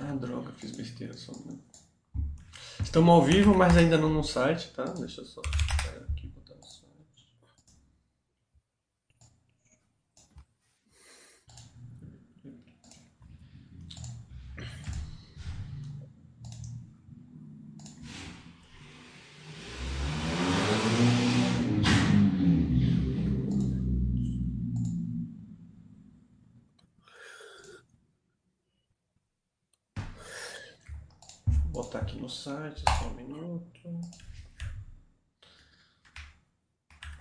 Ah, droga, fiz besteira só. Né? Estamos ao vivo, mas ainda não no site, tá? Deixa eu só. no site, só um minuto.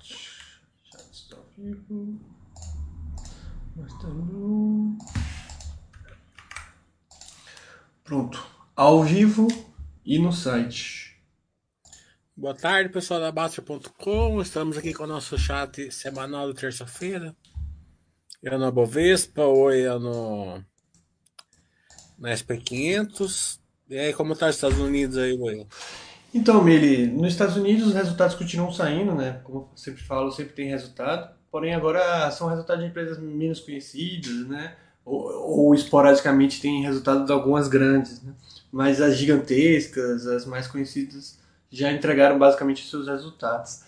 Já está vivo. Mostrando. Pronto. Ao vivo e no site. Boa tarde, pessoal da Basta.com. Estamos aqui com o nosso chat semanal de terça-feira. Eu no Bovespa, oi, eu no na SP500. E aí, como tá os Estados Unidos aí, Will? Então, Mili, nos Estados Unidos os resultados continuam saindo, né? Como eu sempre falo, sempre tem resultado. Porém, agora são resultados de empresas menos conhecidas, né? Ou, ou esporadicamente tem resultados de algumas grandes, né? Mas as gigantescas, as mais conhecidas, já entregaram basicamente seus resultados.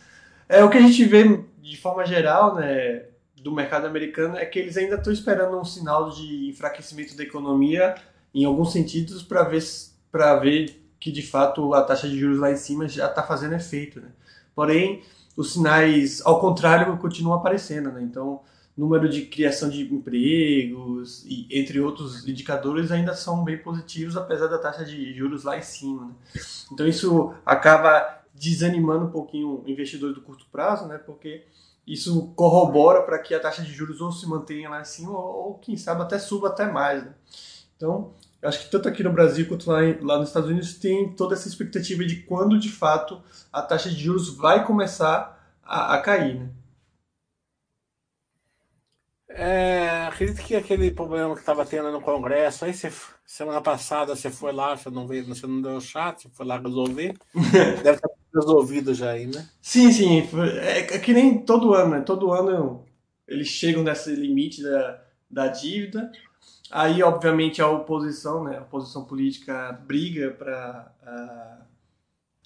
É o que a gente vê de forma geral, né? Do mercado americano é que eles ainda estão esperando um sinal de enfraquecimento da economia em alguns sentidos para ver para ver que de fato a taxa de juros lá em cima já está fazendo efeito. Né? Porém, os sinais, ao contrário, continuam aparecendo. Né? Então, número de criação de empregos e entre outros indicadores ainda são bem positivos, apesar da taxa de juros lá em cima. Né? Então, isso acaba desanimando um pouquinho o investidor do curto prazo, né? porque isso corrobora para que a taxa de juros ou se mantenha lá em cima ou, ou quem sabe, até suba até mais. Né? Então, eu acho que tanto aqui no Brasil quanto lá, em, lá nos Estados Unidos tem toda essa expectativa de quando de fato a taxa de juros vai começar a, a cair, né? É, acredito que aquele problema que estava tendo no Congresso, aí você, semana passada você foi lá, você não veio, você não deu chat, você foi lá resolver. Deve estar resolvido já aí, né? Sim, sim. É, é que nem todo ano, né? Todo ano eles chegam nesse limite da, da dívida Aí, obviamente, a oposição, né, a oposição política briga para uh, ah,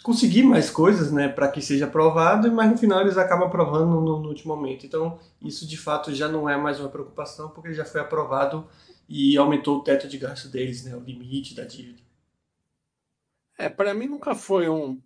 conseguir mais coisas, né, para que seja aprovado, mas no final eles acabam aprovando no, no, último momento. Então, isso de fato já não é mais uma preocupação, porque já foi aprovado e aumentou o teto de gasto deles, né, o limite da dívida. É, para mim nunca foi um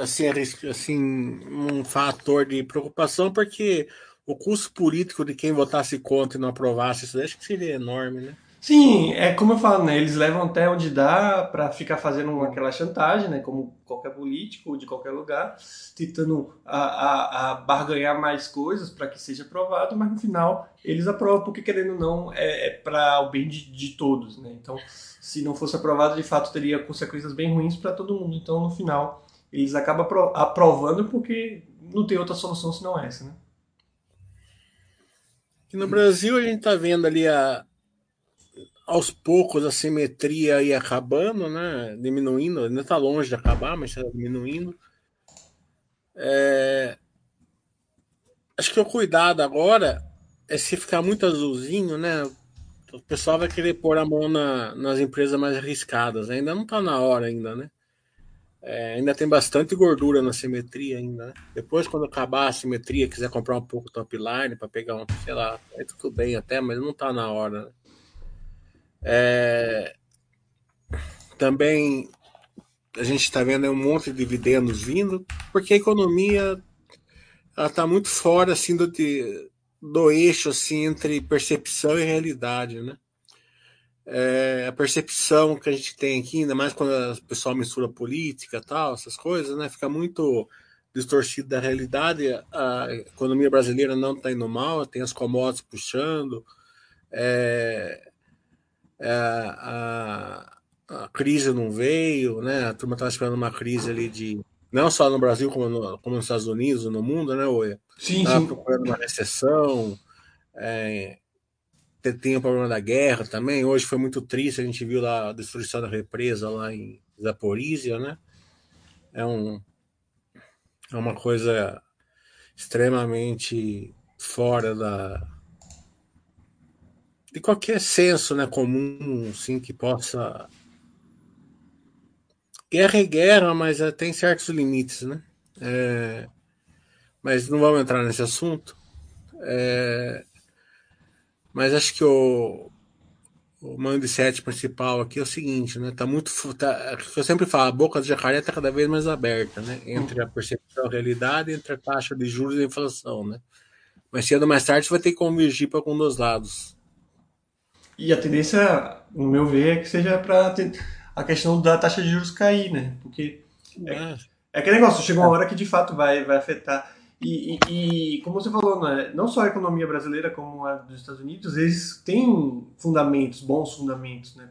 assim, assim um fator de preocupação, porque o custo político de quem votasse contra e não aprovasse isso, acho que seria enorme, né? Sim, é como eu falo, né? Eles levam até onde dá para ficar fazendo aquela chantagem, né? Como qualquer político de qualquer lugar, tentando a, a, a barganhar mais coisas para que seja aprovado, mas no final eles aprovam porque querendo ou não é, é para o bem de, de todos, né? Então, se não fosse aprovado, de fato teria consequências bem ruins para todo mundo. Então, no final, eles acabam aprovando porque não tem outra solução senão essa, né? E no Brasil a gente está vendo ali a, aos poucos a simetria ia acabando, né? Diminuindo, ainda está longe de acabar, mas está diminuindo. É... Acho que o cuidado agora é se ficar muito azulzinho, né? O pessoal vai querer pôr a mão na, nas empresas mais arriscadas. Ainda não está na hora ainda, né? É, ainda tem bastante gordura na simetria ainda. Né? Depois, quando acabar a simetria, quiser comprar um pouco top line para pegar um, sei lá, é tudo bem até, mas não está na hora. Né? É, também a gente está vendo um monte de dividendos vindo, porque a economia está muito fora assim do, do eixo assim entre percepção e realidade, né? é, a percepção que a gente tem aqui, ainda mais quando o pessoal mistura política tal, essas coisas, né? Fica muito distorcido da realidade. A economia brasileira não está indo mal, tem as commodities puxando, é, é, a, a, crise não veio, né? A turma estava esperando uma crise ali de não só no Brasil como, no, como nos Estados Unidos, no mundo, né? Oia? Sim, tava sim. procurando uma recessão. É, tem o problema da guerra também. Hoje foi muito triste, a gente viu lá a destruição da represa lá em Zaporizhia, né? É, um, é uma coisa extremamente fora da de qualquer senso né, comum assim, que possa. Guerra é guerra, mas é, tem certos limites, né? É, mas não vamos entrar nesse assunto. É, mas acho que o, o mindset principal aqui é o seguinte, né? Tá muito. Tá, eu sempre falo, a boca do jacaré está cada vez mais aberta, né? Entre a percepção e a realidade, entre a taxa de juros e a inflação, né? Mas cedo ou mais tarde vai ter que convergir para algum dos lados. E a tendência, no meu ver, é que seja para a questão da taxa de juros cair, né? Porque é, é, é aquele negócio, chega uma hora que de fato vai, vai afetar. E, e, e, como você falou, né, não só a economia brasileira como a dos Estados Unidos, eles têm fundamentos, bons fundamentos, né?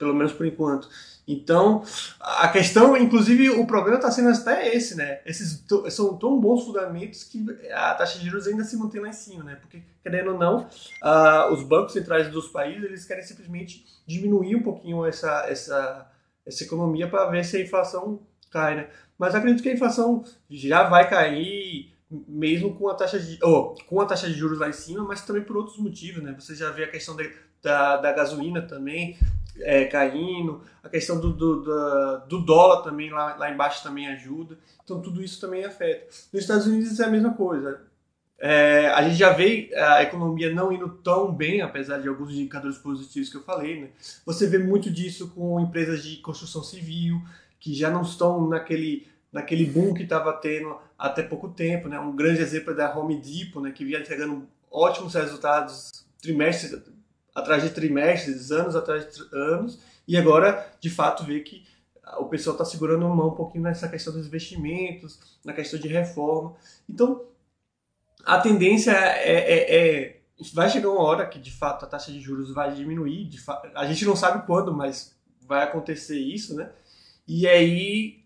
Pelo menos por enquanto. Então, a questão, inclusive, o problema está sendo até esse, né? Esses são tão bons fundamentos que a taxa de juros ainda se mantém lá em cima, né? Porque, querendo ou não, uh, os bancos centrais dos países, eles querem simplesmente diminuir um pouquinho essa, essa, essa economia para ver se a inflação cai, né? Mas acredito que a inflação já vai cair mesmo com a taxa de oh, com a taxa de juros lá em cima, mas também por outros motivos, né? Você já vê a questão da, da gasolina também é, caindo, a questão do, do, do, dólar também lá, lá embaixo também ajuda. Então tudo isso também afeta. Nos Estados Unidos é a mesma coisa. É, a gente já vê a economia não indo tão bem, apesar de alguns indicadores positivos que eu falei. Né? Você vê muito disso com empresas de construção civil, que já não estão naquele, naquele boom que estava tendo até pouco tempo. Né? Um grande exemplo é da Home Depot, né? que vinha entregando ótimos resultados trimestre atrás de trimestres, anos atrás de anos, e agora, de fato, vê que o pessoal está segurando mão um pouquinho nessa questão dos investimentos, na questão de reforma. Então, a tendência é, é, é, vai chegar uma hora que de fato a taxa de juros vai diminuir. A gente não sabe quando, mas vai acontecer isso, né? E aí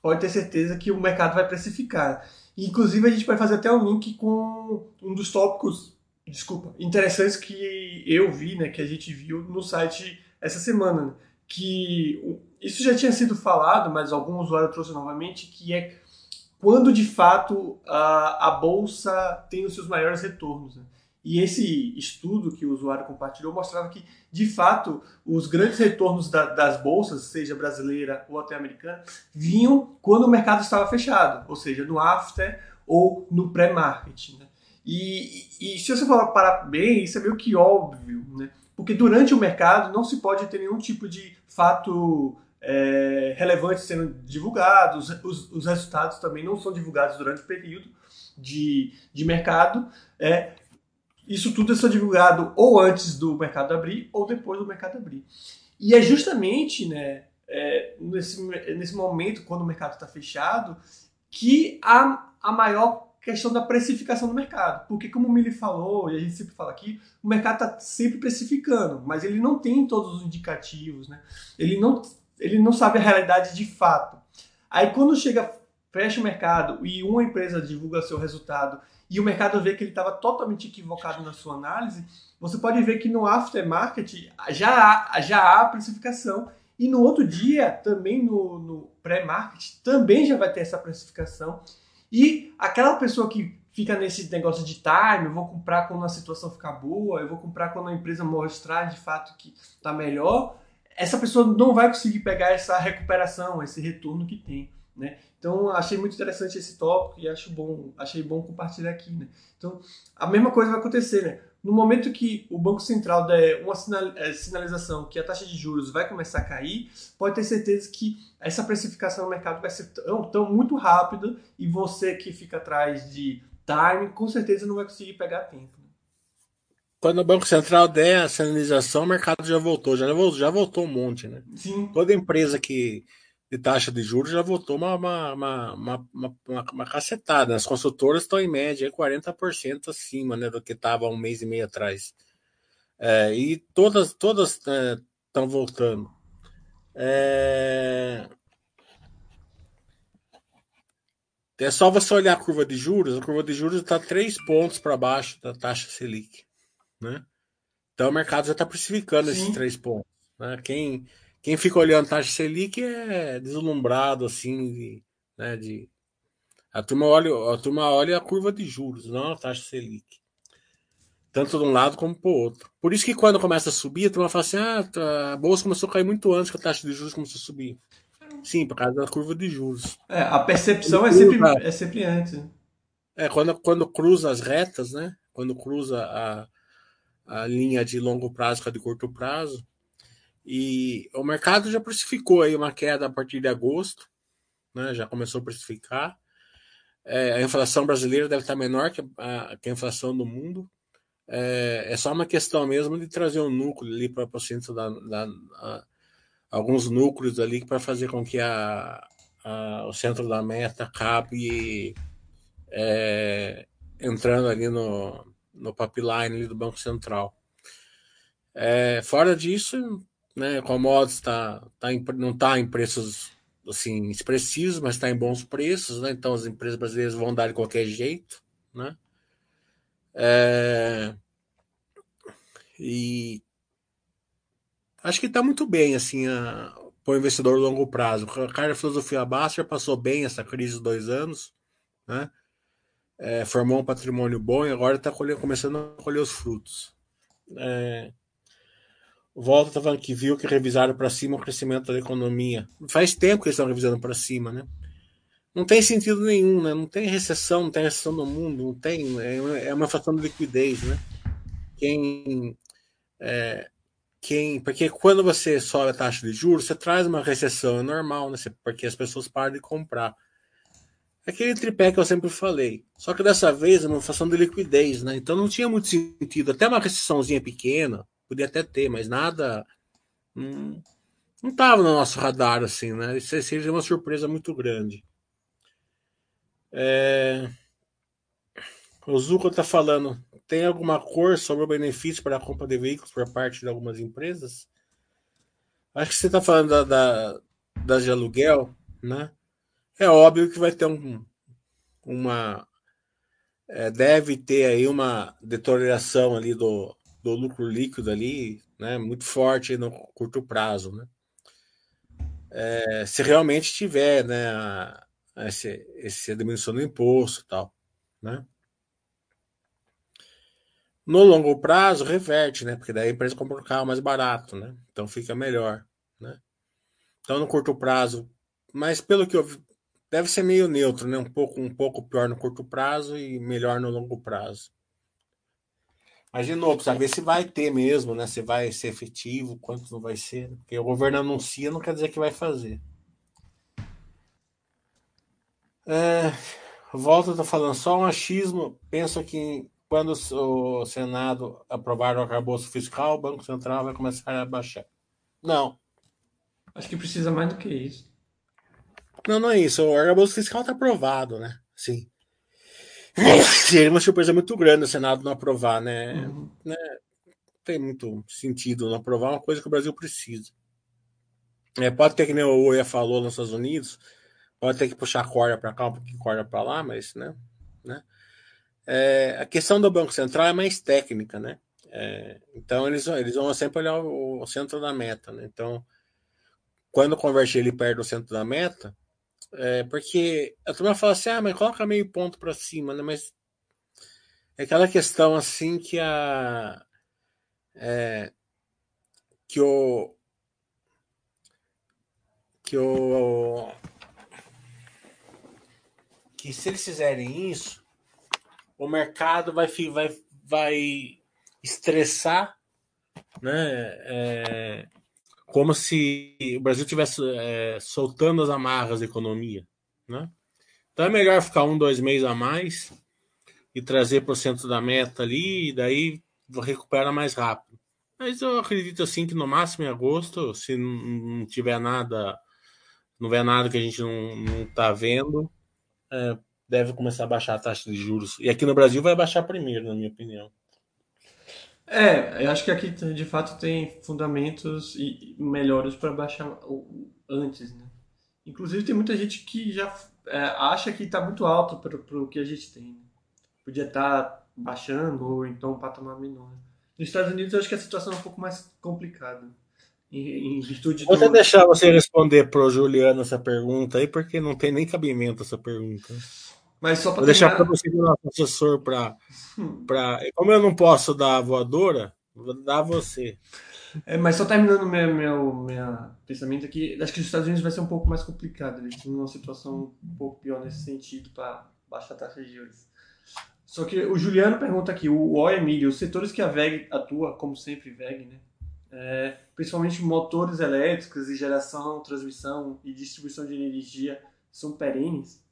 pode ter certeza que o mercado vai precificar. Inclusive a gente vai fazer até um link com um dos tópicos, desculpa, interessantes que eu vi, né, que a gente viu no site essa semana, né? que isso já tinha sido falado, mas algum usuário trouxe novamente, que é quando de fato a, a bolsa tem os seus maiores retornos. Né? E esse estudo que o usuário compartilhou mostrava que, de fato, os grandes retornos da, das bolsas, seja brasileira ou até americana, vinham quando o mercado estava fechado, ou seja, no after ou no pré-market. Né? E, e, se você falar parar bem, isso é meio que óbvio, né? porque durante o mercado não se pode ter nenhum tipo de fato é, relevantes sendo divulgados, os, os, resultados também não são divulgados durante o período de, de mercado. É, isso tudo é só divulgado ou antes do mercado abrir ou depois do mercado abrir. E é justamente né, é, nesse, nesse momento, quando o mercado está fechado, que há a maior questão da precificação do mercado. Porque, como o Mili falou, e a gente sempre fala aqui, o mercado está sempre precificando, mas ele não tem todos os indicativos, né? ele não ele não sabe a realidade de fato. Aí quando chega, fecha o mercado e uma empresa divulga seu resultado e o mercado vê que ele estava totalmente equivocado na sua análise, você pode ver que no aftermarket já há, já há precificação e no outro dia, também no, no pré-market, também já vai ter essa precificação. E aquela pessoa que fica nesse negócio de time, eu vou comprar quando a situação ficar boa, eu vou comprar quando a empresa mostrar de fato que está melhor, essa pessoa não vai conseguir pegar essa recuperação, esse retorno que tem, né? Então, achei muito interessante esse tópico e acho bom, achei bom compartilhar aqui, né? Então, a mesma coisa vai acontecer, né? No momento que o Banco Central der uma é, sinalização que a taxa de juros vai começar a cair, pode ter certeza que essa precificação no mercado vai ser tão, tão muito rápida e você que fica atrás de time, com certeza não vai conseguir pegar tempo. Quando o Banco Central der a sinalização, o mercado já voltou, já voltou, já voltou um monte, né? Sim. Toda empresa que de taxa de juros já voltou uma, uma, uma, uma, uma, cacetada. As consultoras estão em média 40% acima né, do que estava um mês e meio atrás. É, e todas todas estão é, voltando. É... é só você olhar a curva de juros, a curva de juros está três pontos para baixo da taxa Selic. Né? Então o mercado já está precificando Sim. esses três pontos. Né? Quem, quem fica olhando a taxa Selic é deslumbrado assim, de, né, de a turma olha a turma olha a curva de juros, não a taxa Selic. Tanto de um lado como para o outro. Por isso que quando começa a subir, a turma fala assim: ah, tá, a bolsa começou a cair muito antes que a taxa de juros começou a subir. Sim, por causa da curva de juros. É, a percepção é sempre, é sempre antes. É, quando, quando cruza as retas, né? Quando cruza a, a linha de longo prazo com a de curto prazo. E o mercado já precificou aí uma queda a partir de agosto, né? Já começou a precificar. É, a inflação brasileira deve estar menor que a, que a inflação do mundo. É, é, só uma questão mesmo de trazer um núcleo ali para o centro da, da a, alguns núcleos ali para fazer com que a, a, o centro da meta acabe é, entrando ali no, no pipeline ali do Banco Central. É, fora disso, né, commodities tá, tá em, não está em preços assim expressivos, mas está em bons preços, né? Então as empresas brasileiras vão dar de qualquer jeito, né? É, e acho que está muito bem assim para o investidor a longo prazo. A cara filosofia Baster passou bem essa crise de dois anos, né? É, formou um patrimônio bom e agora está começando a colher os frutos. É, Volta está falando que viu que revisaram para cima o crescimento da economia. Faz tempo que eles estão revisando para cima, né? Não tem sentido nenhum, né? Não tem recessão, não tem recessão no mundo, não tem. É, é uma falta de liquidez, né? Quem, é, quem, porque quando você sobe a taxa de juros, você traz uma recessão, é normal, né? Porque as pessoas param de comprar. Aquele tripé que eu sempre falei. Só que dessa vez é uma inflação de liquidez, né? Então não tinha muito sentido. Até uma recessãozinha pequena, podia até ter, mas nada. Não estava no nosso radar, assim, né? Isso seria uma surpresa muito grande. É... O Zuko está falando, tem alguma cor sobre o benefício para a compra de veículos por parte de algumas empresas? Acho que você está falando da, da, das de aluguel, né? É óbvio que vai ter um, uma. É, deve ter aí uma deterioração ali do, do lucro líquido ali, né, muito forte no curto prazo, né? É, se realmente tiver, né, a, esse, esse diminuição do imposto tal, né? No longo prazo, reverte, né? Porque daí a empresa compra um carro mais barato, né? Então fica melhor, né? Então no curto prazo, mas pelo que eu deve ser meio neutro, né? Um pouco, um pouco pior no curto prazo e melhor no longo prazo. Mas, de novo, ver se vai ter mesmo, né? Se vai ser efetivo, quanto não vai ser. Porque o governo anuncia, não quer dizer que vai fazer. É, volta, tá falando só um achismo. Penso que quando o Senado aprovar o arcabouço fiscal, o Banco Central vai começar a baixar. Não. Acho que precisa mais do que isso. Não, não é isso. O arcabouço fiscal está aprovado, né? Sim. Seria uma surpresa muito grande o Senado não aprovar, né? Uhum. né? Não tem muito sentido não aprovar uma coisa que o Brasil precisa. É, pode ter que nem o Oia falou nos Estados Unidos, pode ter que puxar corda para cá, um pouquinho corda para lá, mas, né? né? É, a questão do Banco Central é mais técnica, né? É, então eles, eles vão sempre olhar o, o, centro da meta, né? Então, quando converter ele perto do centro da meta, é, porque a turma fala assim, ah, mas coloca meio ponto para cima, né? Mas é aquela questão assim que a. É, que o. Que o. Que se eles fizerem isso, o mercado vai, vai, vai estressar, né? É, como se o Brasil estivesse é, soltando as amarras da economia. Né? Então é melhor ficar um, dois meses a mais e trazer para o centro da meta ali, e daí recupera mais rápido. Mas eu acredito assim que no máximo em agosto, se não tiver nada, não vier nada que a gente não está vendo, é, deve começar a baixar a taxa de juros. E aqui no Brasil vai baixar primeiro, na minha opinião. É, eu acho que aqui de fato tem fundamentos e melhores para baixar antes, né? Inclusive tem muita gente que já é, acha que está muito alto para o que a gente tem. Né? Podia estar tá baixando ou então um patamar menor. Nos Estados Unidos eu acho que a situação é um pouco mais complicada. Em, em virtude Vou do... deixar você responder pro Juliano essa pergunta aí, porque não tem nem cabimento essa pergunta. Mas só para deixar para você o nosso assessor para. Pra... Como eu não posso dar a voadora, vou dar a você. É, mas só terminando meu, meu, meu pensamento aqui, acho que os Estados Unidos vai ser um pouco mais complicado. Eles estão numa situação um pouco pior nesse sentido para baixa taxa de juros. Só que o Juliano pergunta aqui, o, o Emílio, os setores que a VEG atua, como sempre VEG, né? É, principalmente motores elétricos e geração, transmissão e distribuição de energia são perenes?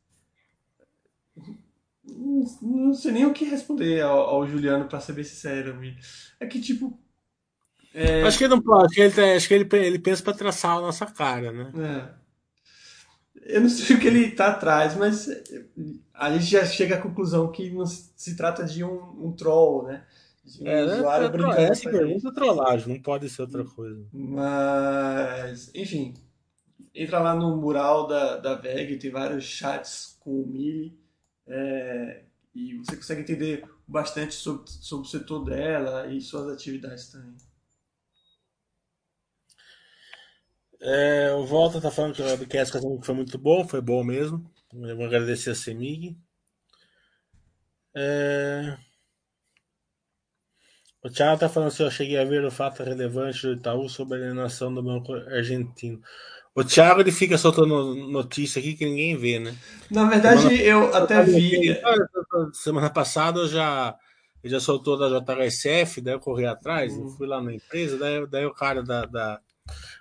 Não, não sei nem o que responder ao, ao Juliano, para ser bem sincero. Amigo. É que, tipo. É... Acho que ele não pode, acho que ele, acho que ele, ele pensa para traçar a nossa cara, né? É. Eu não sei o que ele está atrás, mas a gente já chega à conclusão que não se trata de um, um troll, né? De um é, né? usuário é, é, brincando. Essa pergunta é trollagem, não pode ser outra coisa. Mas, enfim, entra lá no mural da, da VEG, tem vários chats com o Mili, é, e você consegue entender bastante sobre, sobre o setor dela e suas atividades também. É, o Volta tá falando que o webcast foi muito bom, foi bom mesmo. Eu vou agradecer a Semig. É... O Thiago tá falando se eu cheguei a ver o fato relevante do Itaú sobre a alienação do banco argentino. O Thiago ele fica soltando notícia aqui que ninguém vê, né? Na verdade, semana... eu até vi. Semana passada eu já, eu já soltou da JHSF, daí eu corri atrás, hum. fui lá na empresa, daí, daí o cara da, da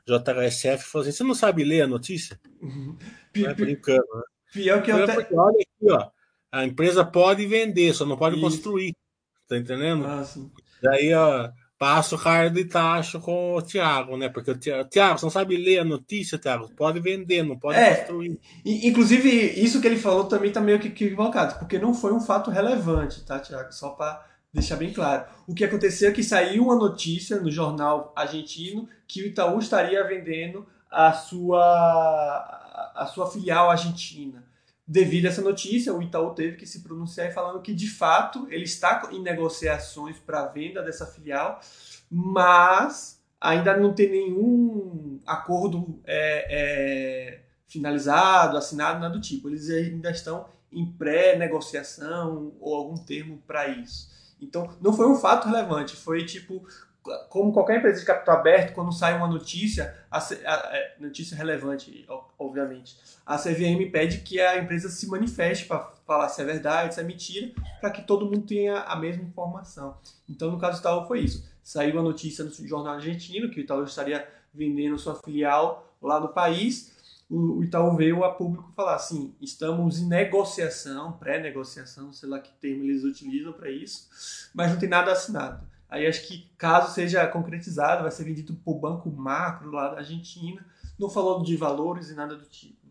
JHSF falou assim: você não sabe ler a notícia? Uhum. É brincando, né? Pior que eu até... Porque, olha aqui, ó. A empresa pode vender, só não pode Isso. construir. Tá entendendo? Ah, sim. Daí, ó, passa o cara de tacho com o Thiago, né? Porque o Thiago, Thiago, você não sabe ler a notícia, Thiago? Pode vender, não pode é, construir. Inclusive, isso que ele falou também tá meio que equivocado, porque não foi um fato relevante, tá, Thiago? Só para deixar bem claro. O que aconteceu é que saiu uma notícia no jornal argentino que o Itaú estaria vendendo a sua, a sua filial argentina. Devido a essa notícia, o Itaú teve que se pronunciar falando que, de fato, ele está em negociações para a venda dessa filial, mas ainda não tem nenhum acordo é, é, finalizado, assinado, nada do tipo. Eles ainda estão em pré-negociação ou algum termo para isso. Então, não foi um fato relevante, foi tipo como qualquer empresa de capital aberto, quando sai uma notícia, a, a, é, notícia relevante, obviamente, a CVM pede que a empresa se manifeste para falar se é verdade, se é mentira, para que todo mundo tenha a mesma informação. Então, no caso do Itaú, foi isso. Saiu a notícia no jornal argentino que o Itaú estaria vendendo sua filial lá no país. O, o Itaú veio a público falar assim: estamos em negociação, pré-negociação, sei lá que termo eles utilizam para isso, mas não tem nada assinado. Aí acho que, caso seja concretizado, vai ser vendido para o Banco Macro lá da Argentina. Não falou de valores e nada do tipo.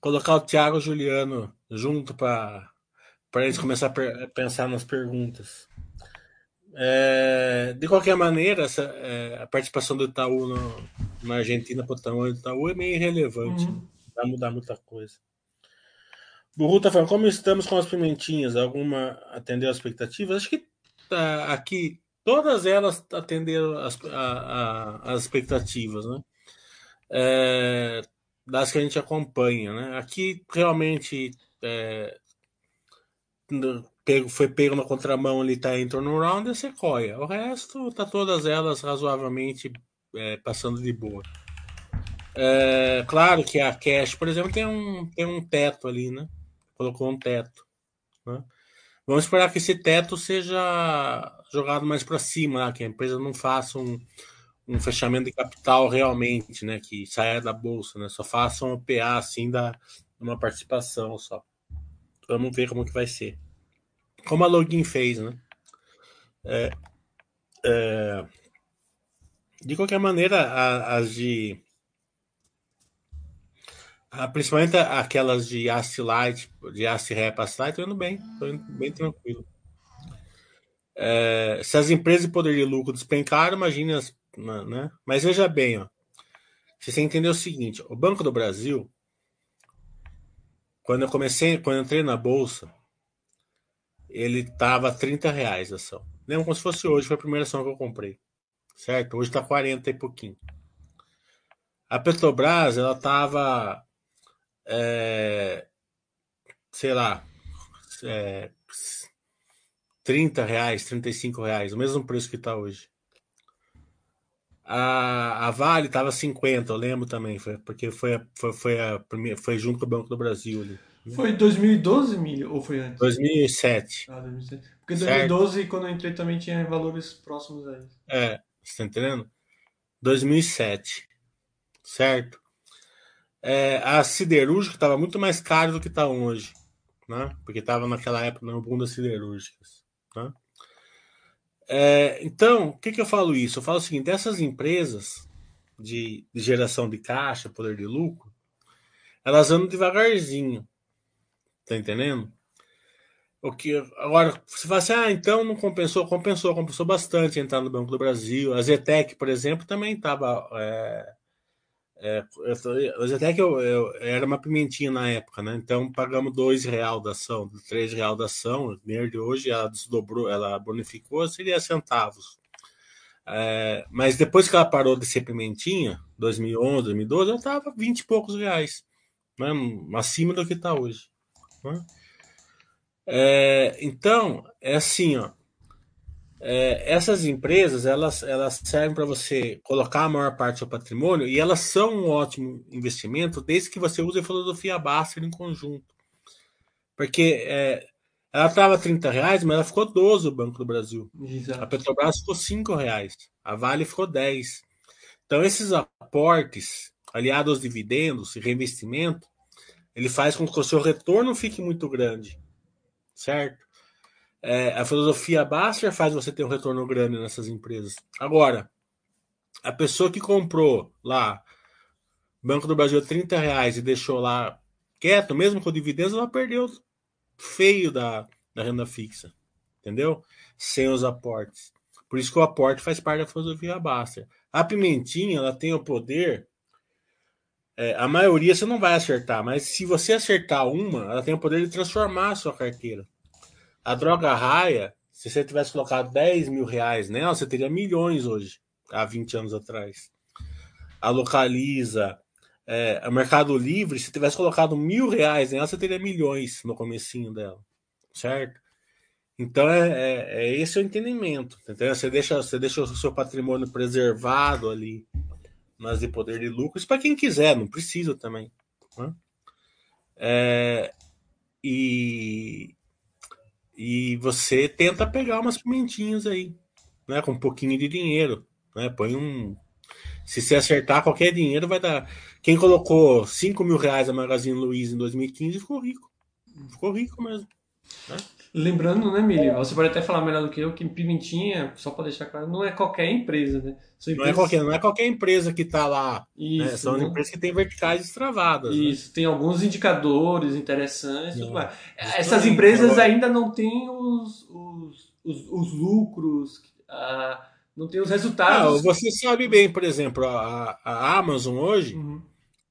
Colocar o Thiago Juliano junto para eles começar a pensar nas perguntas. É, de qualquer maneira, essa, é, a participação do Itaú no, na Argentina para o tamanho do Itaú é meio irrelevante. Uhum. Né? Vai mudar muita coisa. Burru tá falando, como estamos com as pimentinhas? Alguma atendeu as expectativas? Acho que aqui, todas elas atenderam as, a, a, as expectativas, né? É, das que a gente acompanha, né? Aqui realmente é, foi pego na contramão ali, tá em turnaround e Sequoia. O resto tá todas elas razoavelmente é, passando de boa. É, claro que a Cash, por exemplo, tem um, tem um teto ali, né? Colocou um teto. Né? Vamos esperar que esse teto seja jogado mais para cima, né? que a empresa não faça um, um fechamento de capital realmente, né? Que saia da bolsa, né? Só faça um PA assim da uma participação só. Vamos ver como que vai ser. Como a Login fez, né? É, é, de qualquer maneira, as de ah, principalmente aquelas de Ast Light, de Ast Rep, Ast Light, estão indo bem, estão indo bem tranquilo. É, se as empresas de poder de lucro despencaram, imagine as. Né? Mas veja bem, ó, se você entender o seguinte: o Banco do Brasil, quando eu comecei, quando eu entrei na bolsa, ele estava 30 reais a ação. Lembra como se fosse hoje, foi a primeira ação que eu comprei. Certo? Hoje está 40 e pouquinho. A Petrobras, ela estava é, sei lá, é, 30 reais, 35 reais, o mesmo preço que está hoje. A, a Vale estava 50, eu lembro também, foi, porque foi, a, foi, foi, a primeira, foi junto com o Banco do Brasil ali. Foi 2012, Milho, ou foi antes? 2007. Ah, 2007. Porque 2012, certo? quando eu entrei, também tinha valores próximos a isso. É, você tá entendendo? 2007, certo? É, a siderúrgica estava muito mais cara do que está hoje, né? Porque estava naquela época boom das siderúrgicas, né? É, então, o que, que eu falo isso? Eu falo o seguinte: essas empresas de, de geração de caixa, poder de lucro, elas andam devagarzinho, tá entendendo? O que agora você fala assim, ah, então não compensou, compensou, compensou bastante entrar no Banco do Brasil. A Zetec, por exemplo, também estava é, é, até que eu, eu, era uma pimentinha na época, né? Então pagamos dois real da ação, três real da ação. de hoje ela desdobrou, ela bonificou, seria centavos. É, mas depois que ela parou de ser pimentinha, 2011, 2012, ela estava 20 e poucos reais, né? acima do que está hoje. Né? É, então, é assim, ó é, essas empresas elas, elas servem para você colocar a maior parte do seu patrimônio e elas são um ótimo investimento desde que você use a filosofia Baster em conjunto. Porque é, ela estava 30 reais, mas ela ficou 12 o Banco do Brasil. Exato. A Petrobras ficou 5 reais. A Vale ficou 10. Então, esses aportes, aliados aos dividendos e reinvestimento, ele faz com que o seu retorno fique muito grande. Certo? É, a filosofia Baster faz você ter um retorno grande nessas empresas. Agora, a pessoa que comprou lá Banco do Brasil 30 reais e deixou lá quieto, mesmo com dividendos, ela perdeu feio da, da renda fixa. Entendeu? Sem os aportes. Por isso que o aporte faz parte da filosofia Baster. A pimentinha, ela tem o poder. É, a maioria você não vai acertar, mas se você acertar uma, ela tem o poder de transformar a sua carteira. A droga raia, se você tivesse colocado 10 mil reais nela, você teria milhões hoje, há 20 anos atrás. A localiza, é, a Mercado Livre, se tivesse colocado mil reais nela, você teria milhões no comecinho dela, certo? Então é, é, é esse o entendimento, entendeu? Você deixa, você deixa o seu patrimônio preservado ali nas de poder de lucro, isso para quem quiser, não precisa também. Né? É, e, e você tenta pegar umas pimentinhas aí, né? Com um pouquinho de dinheiro, né? Põe um. Se você acertar qualquer dinheiro, vai dar. Quem colocou 5 mil reais a Magazine Luiza em 2015 ficou rico. Ficou rico mesmo. Né? Lembrando, né, Milho? Você pode até falar melhor do que eu que Pimentinha, só para deixar claro, não é qualquer empresa, né? Empresas... Não, é qualquer, não é qualquer empresa que está lá. Né? Isso, né? São né? empresas que têm verticais destravadas. Né? Isso, né? tem alguns indicadores interessantes tudo mais. Essas empresas ainda não têm os, os, os, os lucros, uh, não tem os resultados. Ah, você sabe bem, por exemplo, a, a Amazon hoje. Uhum.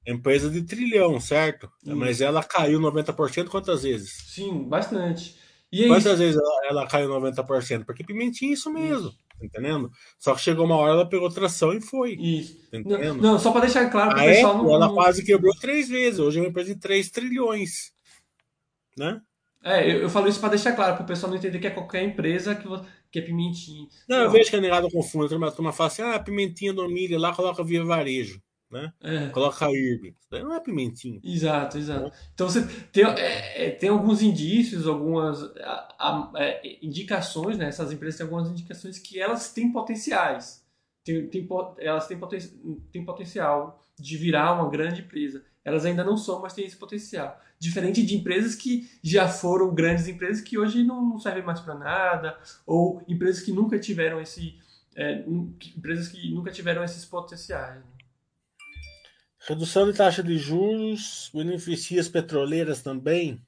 É empresa de trilhão, certo? Mas ela caiu 90% quantas vezes? Sim, bastante. E é Quantas vezes ela, ela caiu 90%? Porque pimentinha é isso mesmo. Isso. Entendendo? Só que chegou uma hora, ela pegou tração e foi. Isso. Entendendo? Não, não só para deixar claro para o pessoal não. Ela quase quebrou três vezes. Hoje é uma empresa de 3 trilhões. Né? É, eu, eu falo isso para deixar claro, para o pessoal não entender que é qualquer empresa que, que é pimentinha. Não, não, eu vejo que a negada confunde. A turma fala assim: ah, pimentinha do milho lá, coloca via varejo né? É. Coloca a IRB. Não é pimentinha. Exato, exato. É. Então você tem, é, é, tem alguns indícios, algumas a, a, é, indicações, né? Essas empresas têm algumas indicações que elas têm potenciais. Tem, tem, elas têm, poten, têm potencial de virar uma grande empresa. Elas ainda não são, mas têm esse potencial. Diferente de empresas que já foram grandes empresas que hoje não, não servem mais para nada, ou empresas que nunca tiveram esse. É, empresas que nunca tiveram esses potenciais. Né? Redução de taxa de juros beneficia as petroleiras também,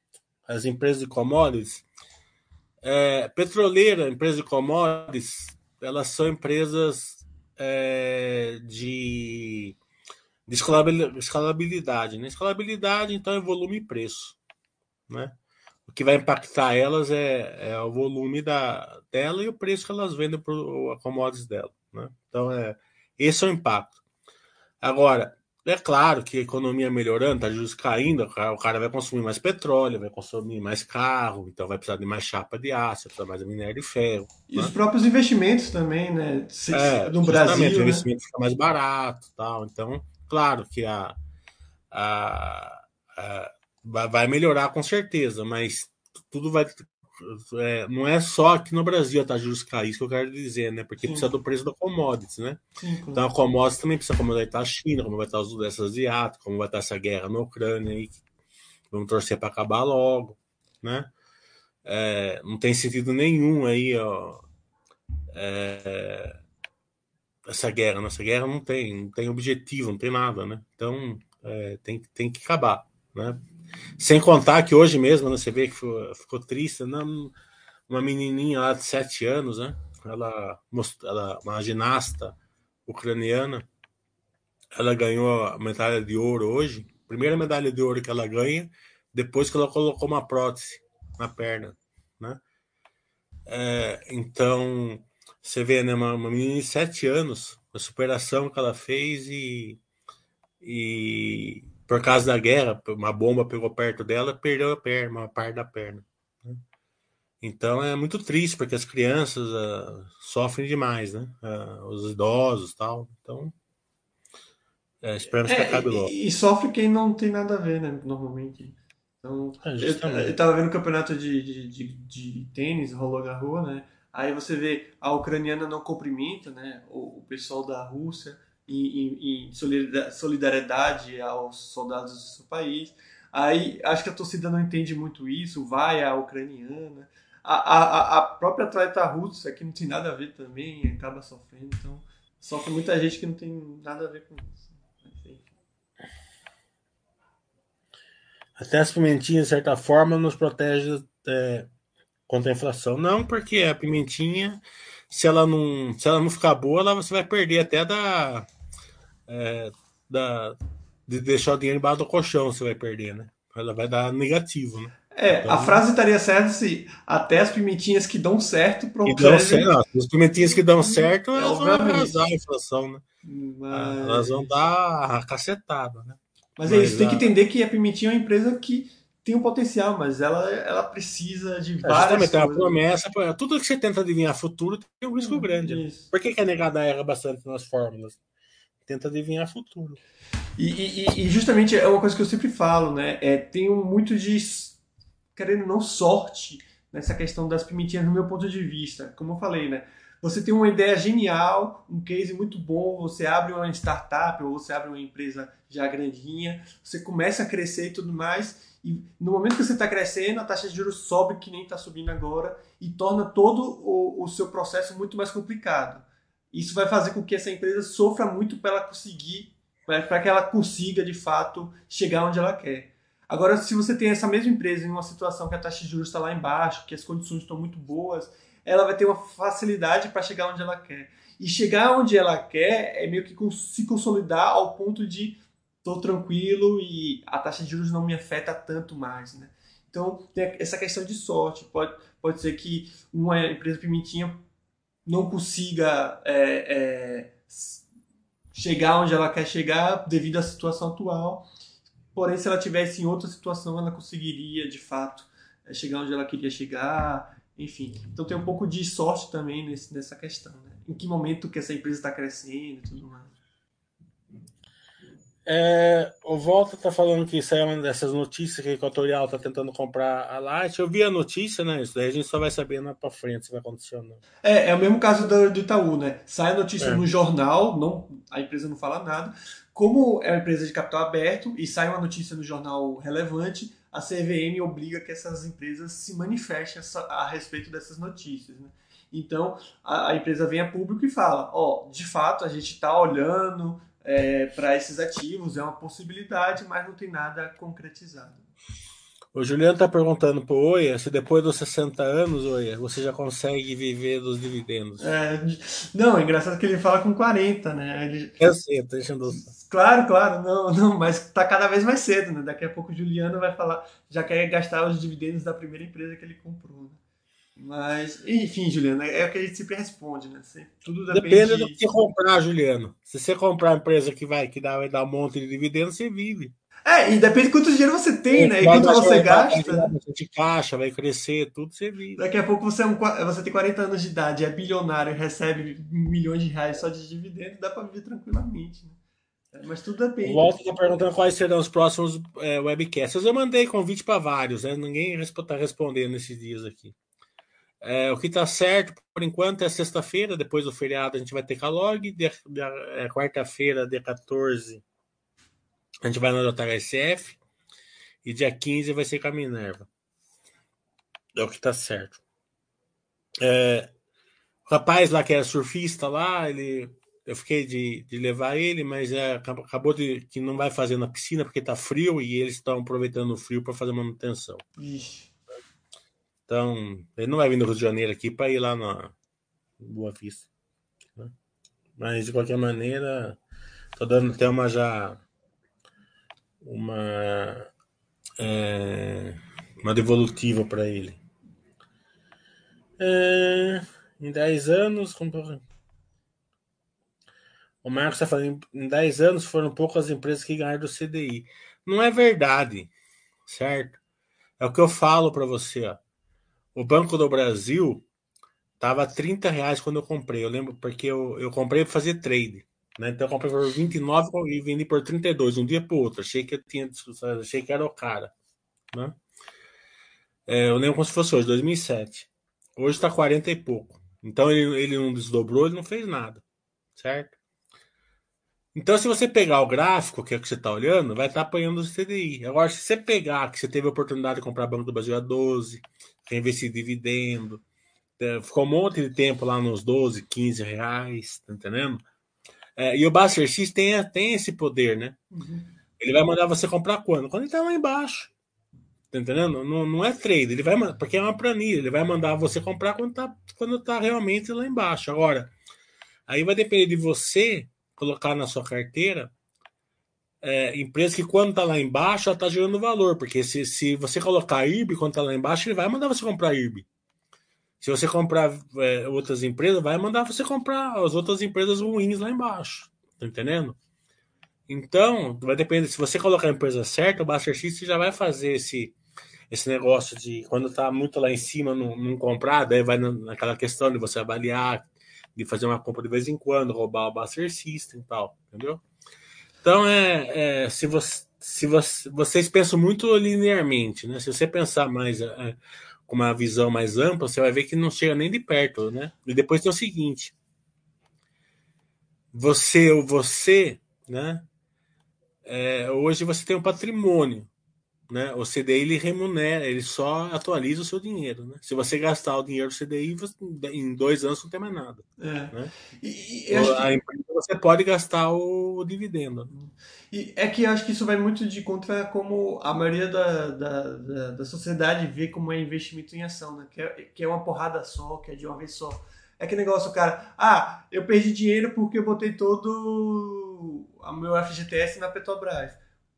as empresas de commodities. É, petroleira, empresa de commodities, elas são empresas é, de, de escalabilidade. Né? Escalabilidade, então, é volume e preço. Né? O que vai impactar elas é, é o volume da, dela e o preço que elas vendem para a commodities dela. Né? Então, é, esse é o impacto. Agora, É claro que a economia melhorando, tá juros caindo, o cara vai consumir mais petróleo, vai consumir mais carro, então vai precisar de mais chapa de aço, vai precisar mais minério de ferro. E né? os próprios investimentos também, né? Se, é, no Brasil. Né? O investimento fica mais barato tal. Então, claro que a, a, a, vai melhorar com certeza, mas tudo vai é, não é só aqui no Brasil a taxa de juros cair, isso que eu quero dizer, né? Porque Sim. precisa do preço da commodities, né? Sim, claro. Então a commodities também precisa como vai estar a China, como vai estar os sudeste asiático, como vai estar essa guerra na Ucrânia aí. Vamos torcer para acabar logo, né? É, não tem sentido nenhum aí, ó. É, essa guerra, nossa guerra não tem, não tem objetivo, não tem nada, né? Então é, tem, tem que acabar, né? Sem contar que hoje mesmo, né, você vê que ficou, triste, né? uma menininha lá de 7 anos, né? Ela, ela, uma ginasta ucraniana, ela ganhou a medalha de ouro hoje, primeira medalha de ouro que ela ganha, depois que ela colocou uma prótese na perna, né? É, então, você vê, né, uma, uma menina de 7 anos, a superação que ela fez e, e por causa da guerra, uma bomba pegou perto dela, perdeu a perna, uma parte da perna. Né? Então é muito triste, porque as crianças uh, sofrem demais, né? Uh, os idosos tal. Então, é, esperamos é, que acabe logo. E, e, sofre quem não tem nada a ver, né? Normalmente. Então, é, eu, eu tava vendo o campeonato de, de, de, de tênis, rolou na rua, né? Aí você vê a ucraniana não cumprimenta, né? O, o pessoal da Rússia em, em, solidariedade aos soldados do seu país. Aí acho que a torcida não entende muito isso, vai a ucraniana. A, a, a própria atleta russa, que não tem nada a ver também, acaba sofrendo. Então, sofre muita gente que não tem nada a ver com isso. Até as pimentinhas, de certa forma, nos protege é, contra a inflação. Não, porque a pimentinha se ela não, se ela não ficar boa, ela, você vai perder até da, é, da de deixar o dinheiro embaixo do colchão, você vai perder, né? Ela vai dar negativo, né? É, então, a frase estaria certa se até as pimentinhas que dão certo certo, as pimentinhas que dão certo, elas vão arrasar a inflação, né? Mas... Elas vão dar a cacetada, né? Mas, Mas é isso, a... tem que entender que a pimentinha é uma empresa que tem um potencial, mas ela, ela precisa de é, várias coisas. uma promessa, tudo que você tenta adivinhar futuro tem um risco hum, grande. Né? Por que, que a negada erra bastante nas fórmulas? Tenta adivinhar futuro. E, e, e, justamente é uma coisa que eu sempre falo, né? É, tenho muito de, querendo não, sorte nessa questão das pimentinhas, no meu ponto de vista. Como eu falei, né? Você tem uma ideia genial, um case muito bom, você abre uma startup ou você abre uma empresa já grandinha, você começa a crescer e tudo mais, e no momento que você está crescendo, a taxa de juros sobe, que nem está subindo agora, e torna todo o, o seu processo muito mais complicado. Isso vai fazer com que essa empresa sofra muito para ela conseguir, para que ela consiga de fato chegar onde ela quer. Agora, se você tem essa mesma empresa em uma situação que a taxa de juros está lá embaixo, que as condições estão muito boas, ela vai ter uma facilidade para chegar onde ela quer. E chegar onde ela quer é meio que se consolidar ao ponto de estou tranquilo e a taxa de juros não me afeta tanto mais, né? Então, tem essa questão de sorte. Pode, pode ser que uma empresa pimentinha não consiga é, é, chegar onde ela quer chegar devido à situação atual. Porém, se ela tivesse em outra situação, ela conseguiria, de fato, é, chegar onde ela queria chegar. Enfim, então tem um pouco de sorte também nesse, nessa questão. Né? Em que momento que essa empresa está crescendo e tudo mais. É, o Volta tá falando que isso é uma dessas notícias que a Equatorial tá tentando comprar a Light. Eu vi a notícia, né? Isso daí a gente só vai saber na pra frente se vai acontecer ou não. É, é o mesmo caso do, do Itaú, né? Sai a notícia é. no jornal, não, a empresa não fala nada. Como é uma empresa de capital aberto e sai uma notícia no jornal relevante, a CVM obriga que essas empresas se manifestem a, respeito dessas notícias, né? Então, a, a empresa vem a público e fala, ó, de fato, a gente está olhando, é, para esses ativos, é uma possibilidade, mas não tem nada concretizado. O Juliano está perguntando para o Oia se depois dos 60 anos, Oia, você já consegue viver dos dividendos. É, não, é engraçado que ele fala com 40, né? Ele... Eu sei, tô deixando. Claro, claro, não, não, mas está cada vez mais cedo, né? Daqui a pouco o Juliano vai falar, já quer gastar os dividendos da primeira empresa que ele comprou. Né? Mas, enfim, Juliano, é o que a gente sempre responde, né? Tudo depende, depende do que comprar, Juliano. Se você comprar uma empresa que vai, que dá, vai dar um monte de dividendos, você vive. É, e depende de quanto dinheiro você tem, né? E quanto você gasta. De caixa, vai crescer, tudo você vive. Daqui a pouco você, é um, você tem 40 anos de idade, é bilionário, recebe milhões de reais só de dividendos, dá para viver tranquilamente, né? É, mas tudo depende. Volta tá perguntando quais serão os próximos é, webcasts. Eu mandei convite para vários, né? Ninguém está respondendo esses dias aqui. É, o que está certo, por enquanto, é sexta-feira, depois do feriado a gente vai ter Calog, de, de, é, quarta-feira, dia 14, a gente vai na JHSF, e dia 15 vai ser com a Minerva. É o que está certo. É, o rapaz lá que era surfista lá, ele, eu fiquei de, de levar ele, mas é, acabou de que não vai fazer na piscina porque está frio e eles estão aproveitando o frio para fazer manutenção. Ixi. Então, ele não vai vir no Rio de Janeiro aqui para ir lá na Boa Vista. Né? Mas, de qualquer maneira, tô dando até uma já. Uma. É, uma devolutiva para ele. É, em 10 anos. O Marcos está falando, em 10 anos foram poucas empresas que ganharam do CDI. Não é verdade, certo? É o que eu falo para você. Ó. O Banco do Brasil tava 30 reais quando eu comprei. Eu lembro porque eu, eu comprei para fazer trade. Né? Então eu comprei por 29 e vendi por 32, um dia para outro. Achei que eu tinha achei que era o cara. Né? É, eu lembro como se fosse hoje, 2007. Hoje está 40 e pouco. Então ele, ele não desdobrou, ele não fez nada. Certo? Então, se você pegar o gráfico, que é que você está olhando, vai estar tá apanhando o CDI. Agora, se você pegar que você teve a oportunidade de comprar Banco do Brasil a 12, reinvestir dividendo. É, ficou um monte de tempo lá nos 12, 15 reais, tá entendendo? É, e o Buster X tem, tem esse poder, né? Uhum. Ele vai mandar você comprar quando? Quando ele tá lá embaixo. Tá entendendo? Não, não é trade, ele vai porque é uma planilha, ele vai mandar você comprar quando tá, quando tá realmente lá embaixo. Agora, aí vai depender de você colocar na sua carteira é, empresa que quando está lá embaixo ela está gerando valor, porque se, se você colocar IRB quando está lá embaixo, ele vai mandar você comprar IRB. Se você comprar é, outras empresas, vai mandar você comprar as outras empresas ruins lá embaixo. Tá entendendo? Então, vai depender. Se você colocar a empresa certa, o Buster X já vai fazer esse, esse negócio de quando está muito lá em cima, não, não comprar, daí vai naquela questão de você avaliar, de fazer uma compra de vez em quando, roubar o Buster System e tal, entendeu? Então, é, é se, você, se você, vocês pensam muito linearmente, né? Se você pensar mais é, com uma visão mais ampla, você vai ver que não chega nem de perto, né? E depois tem o seguinte: você ou você, né? É, hoje você tem um patrimônio né? O CDI ele remunera, ele só atualiza o seu dinheiro, né? Se você gastar o dinheiro do CDI, você, em dois anos não tem mais nada. É. Né? E, e a que... empresa você pode gastar o, o, dividendo. E é que eu acho que isso vai muito de contra como a maioria da, da, da, da sociedade vê como é investimento em ação, né? Que é, que é uma porrada só, que é de uma vez só. É que negócio, cara, ah, eu perdi dinheiro porque eu botei todo o meu FGTS na Petrobras.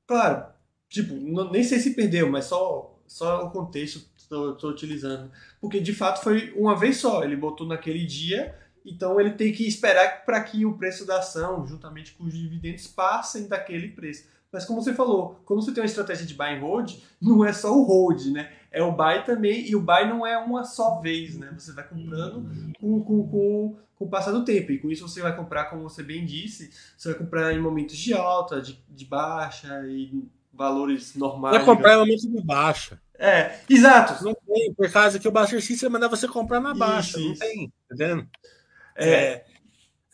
Claro, Tipo, não, nem sei se perdeu, mas só, só o contexto estou utilizando. Porque de fato foi uma vez só, ele botou naquele dia, então ele tem que esperar para que o preço da ação, juntamente com os dividendos, passem daquele preço. Mas como você falou, quando você tem uma estratégia de buy and hold, não é só o hold, né? É o buy também, e o buy não é uma só vez, né? Você vai comprando com, com, com, com o passar do tempo. E com isso você vai comprar, como você bem disse, você vai comprar em momentos de alta, de, de baixa, e valores normais. Vai comprar em momento de baixa. É, exato. Não tem, por causa que o Buster System mandar você comprar na baixa. Isso, não isso. tem, entendendo? É. é.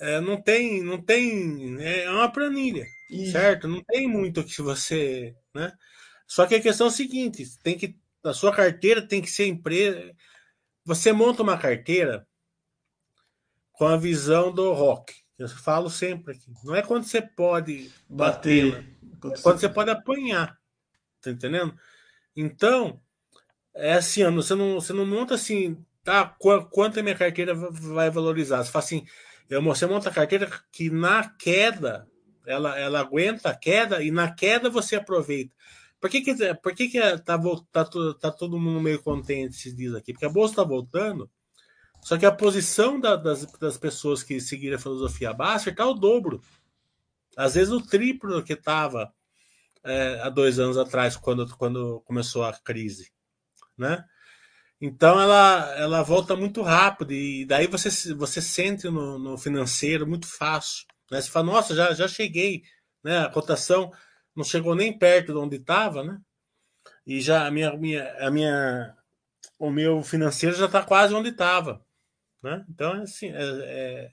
É, não tem, não tem, é uma planilha, isso. certo? Não tem muito que você, né? Só que a questão é a seguinte, tem que a sua carteira tem que ser empresa. Você monta uma carteira com a visão do rock. Eu falo sempre aqui. Não é quando você pode bater, bater quando, é quando você pode apanhar. Tá entendendo? Então, é assim, você não, você não monta assim, tá? Quanto a minha carteira vai valorizar? Você fala assim, eu, você monta a carteira que na queda ela, ela aguenta a queda e na queda você aproveita. Por que, que, por que, que tá, tá, tá todo mundo meio contente esses dias aqui? Porque a bolsa está voltando, só que a posição da, das, das pessoas que seguiram a filosofia Baster está o dobro. Às vezes o triplo do que estava é, há dois anos atrás, quando, quando começou a crise. Né? Então ela, ela volta muito rápido e daí você, você sente no, no financeiro muito fácil. Né? Você fala, nossa, já, já cheguei. Né? A cotação não chegou nem perto de onde estava, né? E já a minha, minha, a minha, o meu financeiro já está quase onde estava. Né? Então, assim, é, é,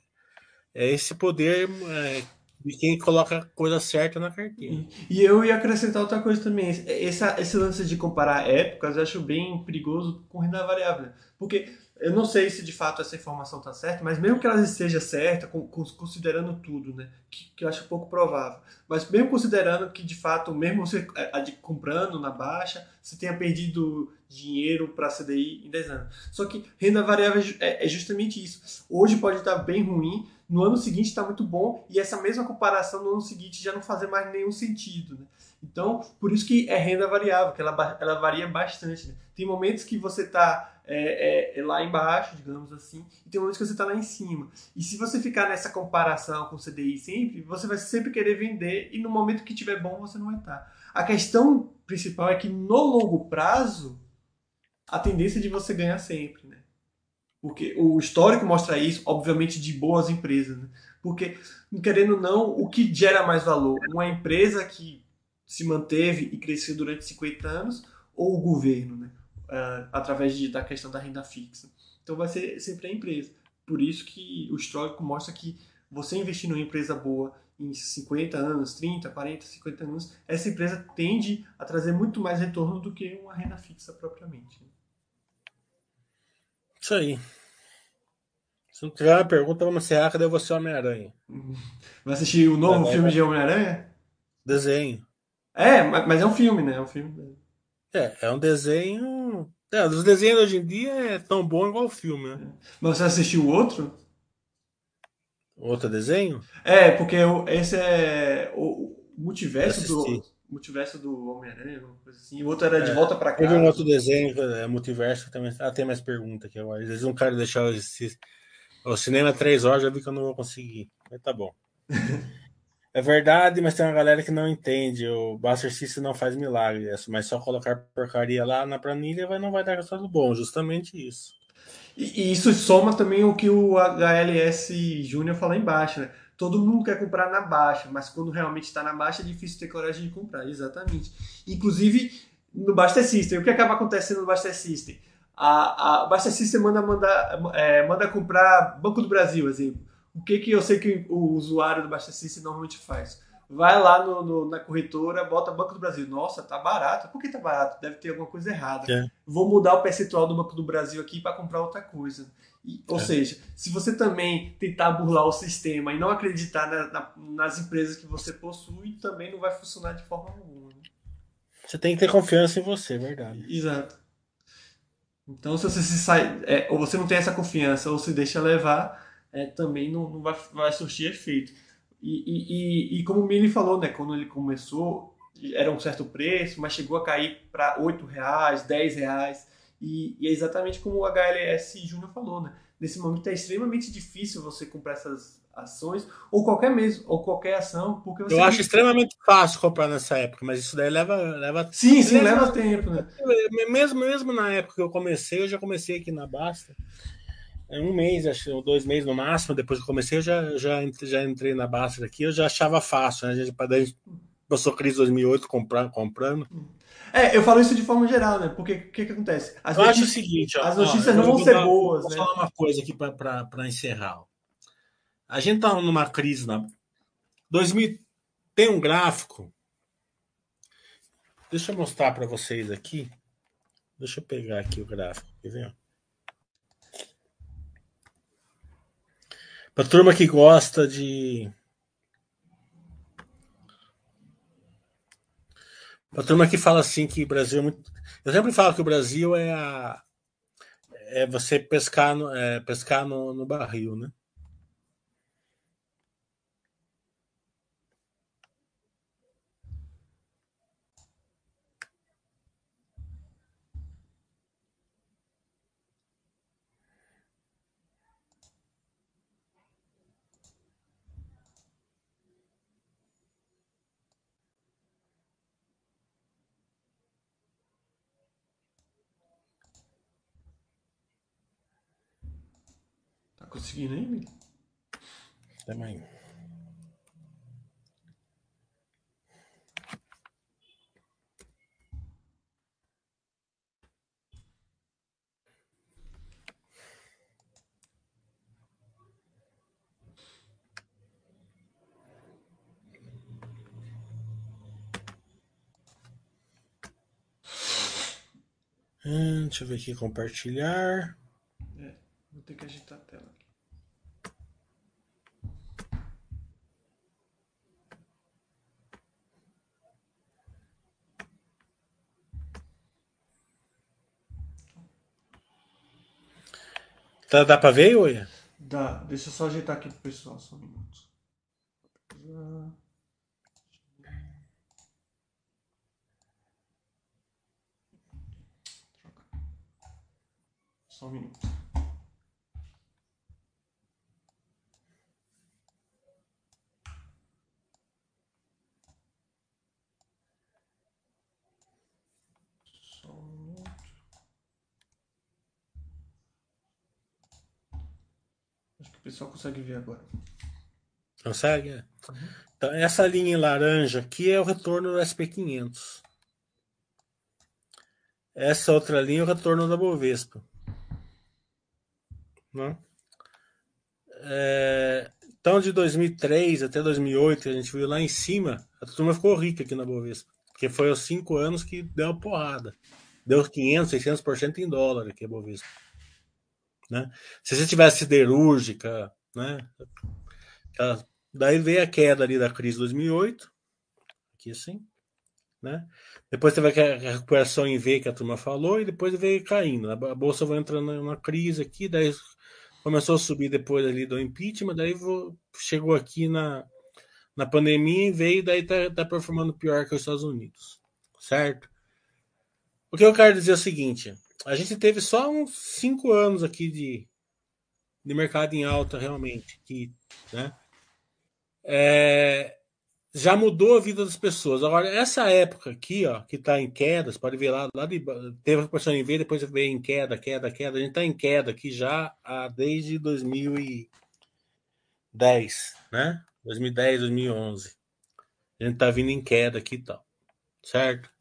é esse poder é, de quem coloca a coisa certa na carteira. E eu ia acrescentar outra coisa também. Esse, esse lance de comparar épocas eu acho bem perigoso com renda variável. Porque eu não sei se de fato essa informação está certa, mas mesmo que ela esteja certa, considerando tudo, né, que, que, eu acho pouco provável, mas mesmo considerando que de fato, mesmo você comprando na baixa, você tenha perdido dinheiro para CDI em 10 anos. Só que renda variável é, é justamente isso. Hoje pode estar bem ruim, no ano seguinte está muito bom, e essa mesma comparação no ano seguinte já não fazer mais nenhum sentido. Né? Então, por isso que é renda variável, que ela, ela varia bastante. Né? Tem momentos que você está é, é, é, lá embaixo, digamos assim, e tem momentos que você está lá em cima. E se você ficar nessa comparação com o CDI sempre, você vai sempre querer vender e no momento que tiver bom você não vai estar. Tá. A questão principal é que no longo prazo, a tendência é de você ganhar sempre, né? Porque o histórico mostra isso, obviamente, de boas empresas, né? Porque, querendo ou não, o que gera mais valor? Uma empresa que se manteve e cresceu durante 50 anos ou o governo, né? uh, através de, da questão da renda fixa. Então vai ser sempre a empresa. Por isso que o histórico mostra que você investir numa empresa boa em 50 anos, 30, 40, 50 anos, essa empresa tende a trazer muito mais retorno do que uma renda fixa propriamente. Isso aí. Se não tiver uma pergunta, vamos encerrar. Cadê você, Homem-Aranha? Vai assistir o novo vai, filme vai. de Homem-Aranha? Desenho. É, mas é um filme, né? É um filme. É, é um desenho. É, os desenhos hoje em dia é tão bom igual o filme, né? Mas você assistiu o outro? Outro desenho? É, porque esse é o multiverso do multiverso do Homem-Aranha, coisa assim. O outro era é, de volta para casa. Teve um outro desenho, é, multiverso, também. Ah, tem mais pergunta aqui agora. Eles não querem deixar esse, o cinema três horas, já vi que eu não vou conseguir. Mas tá bom. É verdade, mas tem uma galera que não entende. O Buster System não faz milagre, mas só colocar porcaria lá na planilha vai, não vai dar resultado bom. Justamente isso. E, e isso soma também o que o HLS Júnior fala embaixo, né? Todo mundo quer comprar na baixa, mas quando realmente está na baixa é difícil ter coragem de comprar. Exatamente. Inclusive no Buster System. O que acaba acontecendo no Buster System? A, a Buster System manda, manda, é, manda comprar Banco do Brasil, exemplo o que, que eu sei que o usuário do Baixa System normalmente faz? Vai lá no, no, na corretora, bota Banco do Brasil. Nossa, tá barato. Por que tá barato? Deve ter alguma coisa errada. É. Vou mudar o percentual do Banco do Brasil aqui para comprar outra coisa. Ou é. seja, se você também tentar burlar o sistema e não acreditar na, na, nas empresas que você possui, também não vai funcionar de forma alguma. Né? Você tem que ter confiança em você, é verdade. Exato. Então, se você se sai, é, ou você não tem essa confiança ou se deixa levar, é, também não, não vai, vai surtir efeito. E, e, e, e como o Mili falou, né, quando ele começou, era um certo preço, mas chegou a cair para R$ reais, R$ reais. E, e, é exatamente como o HLS Júnior falou, né? Nesse momento é extremamente difícil você comprar essas ações ou qualquer mesmo ou qualquer ação, porque Eu acho extremamente fácil comprar nessa época, mas isso daí leva leva Sim, sim, leva, leva tempo, né? Mesmo mesmo na época que eu comecei, eu já comecei aqui na Basta é um mês, acho, dois meses no máximo, depois que eu comecei, eu já, já, já entrei na Basta aqui, eu já achava fácil, né? Para daí passou crise 2008 comprar, comprando. É, eu falo isso de forma geral, né? Porque o que, que acontece? As eu acho o seguinte, ó, as notícias ó, não vão ser dar, boas. Vou né? falar uma coisa aqui para encerrar. A gente tá numa crise na 2000 tem um gráfico. Deixa eu mostrar para vocês aqui. Deixa eu pegar aqui o gráfico, quer ver? Pra turma que gosta de. Pra turma que fala assim que Brasil é muito. Eu sempre falo que o Brasil é a. É você pescar no, é pescar no, no barril, né? Conseguindo aí, Emílio? Também. Hum, deixa eu ver aqui, compartilhar. É, vou ter que agitar a tela aqui. Tá, dá pra ver, Oia? Dá, deixa eu só ajeitar aqui pro pessoal, só um minuto. Só um minuto. Só um minuto. Acho que o pessoal consegue ver agora. Consegue? É. Então, essa linha em laranja aqui é o retorno do SP500. Essa outra linha é o retorno da Bovespa. Né? É, então, de 2003 até 2008, a gente viu lá em cima, a turma ficou rica aqui na Bovespa. Porque foi os cinco anos que deu uma porrada. Deu 500, 600% em dólar aqui a Bovespa. Né? Se você tivesse siderúrgica, né? Daí veio a queda ali da crise de 2008, aqui assim, né? Depois teve a recuperação em V que a turma falou e depois veio caindo. A bolsa vai entrando numa crise aqui, daí começou a subir depois ali do impeachment, daí chegou aqui na, na pandemia e veio, daí tá, tá performando pior que os Estados Unidos, certo? O que eu quero dizer é o seguinte: a gente teve só uns cinco anos aqui de, de mercado em alta realmente, que, né? É, já mudou a vida das pessoas. Agora, essa época aqui, ó, que está em queda, você pode ver lá, lá de, teve a pressão em V, depois veio em queda, queda, queda. A gente está em queda aqui já há, desde 2010, né? 2010, 2011. A gente está vindo em queda aqui e tal, certo?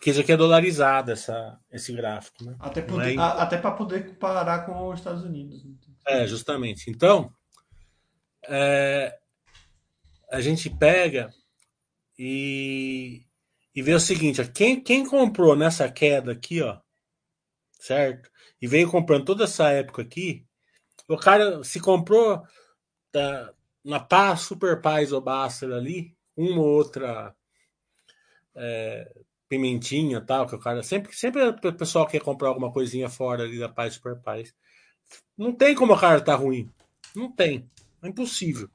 Porque isso aqui é dolarizado, essa, esse gráfico, né? Até, poder, é... até para poder comparar com os Estados Unidos. Né? É, justamente. Então, é, a gente pega e, e vê o seguinte: ó, quem, quem comprou nessa queda aqui, ó, certo? E veio comprando toda essa época aqui, o cara se comprou tá, na Paz, Super Paz ou Baster ali, uma ou outra é, pimentinha tal, que o cara sempre, sempre o pessoal quer comprar alguma coisinha fora ali da Paz Super Paz. Não tem como o cara tá ruim. Não tem. É impossível.